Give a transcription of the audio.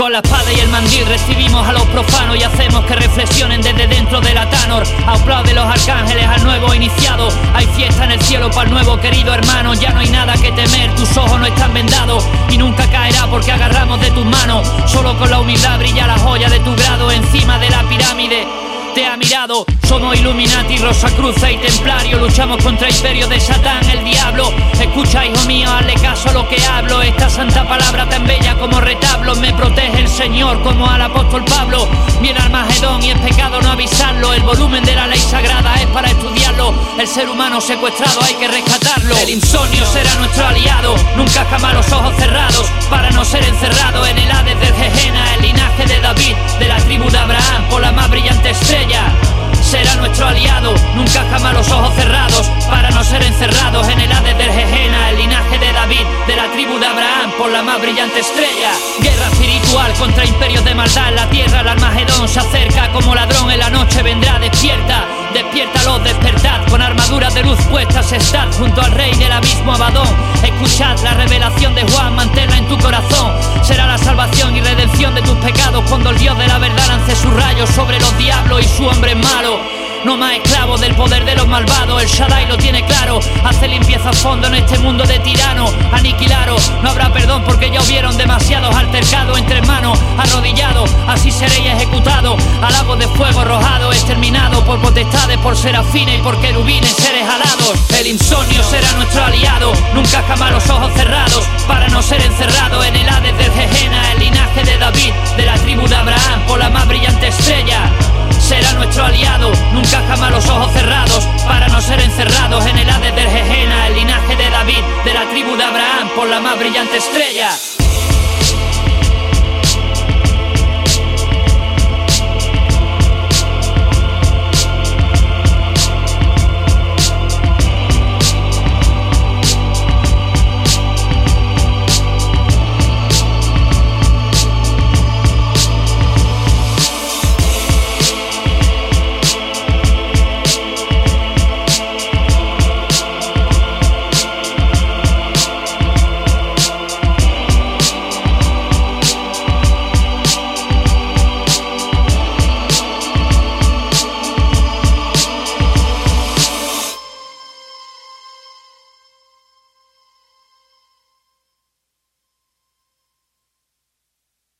Con la espada y el mandil recibimos a los profanos y hacemos que reflexionen desde dentro de la Tanor. Aplaude los arcángeles al nuevo iniciado. Hay fiesta en el cielo para el nuevo querido hermano. Ya no hay nada que temer, tus ojos no están vendados y nunca caerá porque agarramos de tus manos. Solo con la humildad brilla la joya de tu grado encima de la pirámide te ha mirado. Somos Illuminati, Rosa Cruz y Templario. Luchamos contra imperio de Satán, el diablo. Escucha, hijo mío, hazle caso lo que hablo. Esta santa palabra tan bella como retablo. Me protege el Señor como al apóstol Pablo. Viene Armagedón y es pecado no avisarlo. El volumen de la ley sagrada es para estudiarlo. El ser humano secuestrado hay que rescatarlo. El insomnio será nuestro aliado. Nunca jamás los ojos cerrados para no ser encerrado en el Hades del Gejena. Cerrados para no ser encerrados en el Hades del Gejena, el linaje de David, de la tribu de Abraham, por la más brillante estrella. Guerra espiritual contra imperios de maldad la tierra, el Armagedón se acerca como ladrón en la noche vendrá, despierta, despiértalos, despertad, con armaduras de luz puestas, estad junto al rey del abismo Abadón, escuchad la revelación de Juan, manténla en tu corazón, será la salvación y redención de tus pecados cuando el Dios de la verdad lance sus rayos sobre los diablos y su hombre malo. No más esclavos del poder de los malvados, el Shaddai lo tiene claro. Hace limpieza a fondo en este mundo de tiranos, aniquilaros. No habrá perdón porque ya hubieron demasiados altercados entre manos, arrodillados. Así seréis ejecutados, al agua de fuego arrojado, exterminado por potestades, por serafines y por querubines, seres alados. El insomnio será nuestro aliado, nunca jamás los ojos cerrados, para no ser encerrado en el Hades del Gejena, el linaje de David, por la más brillante estrella.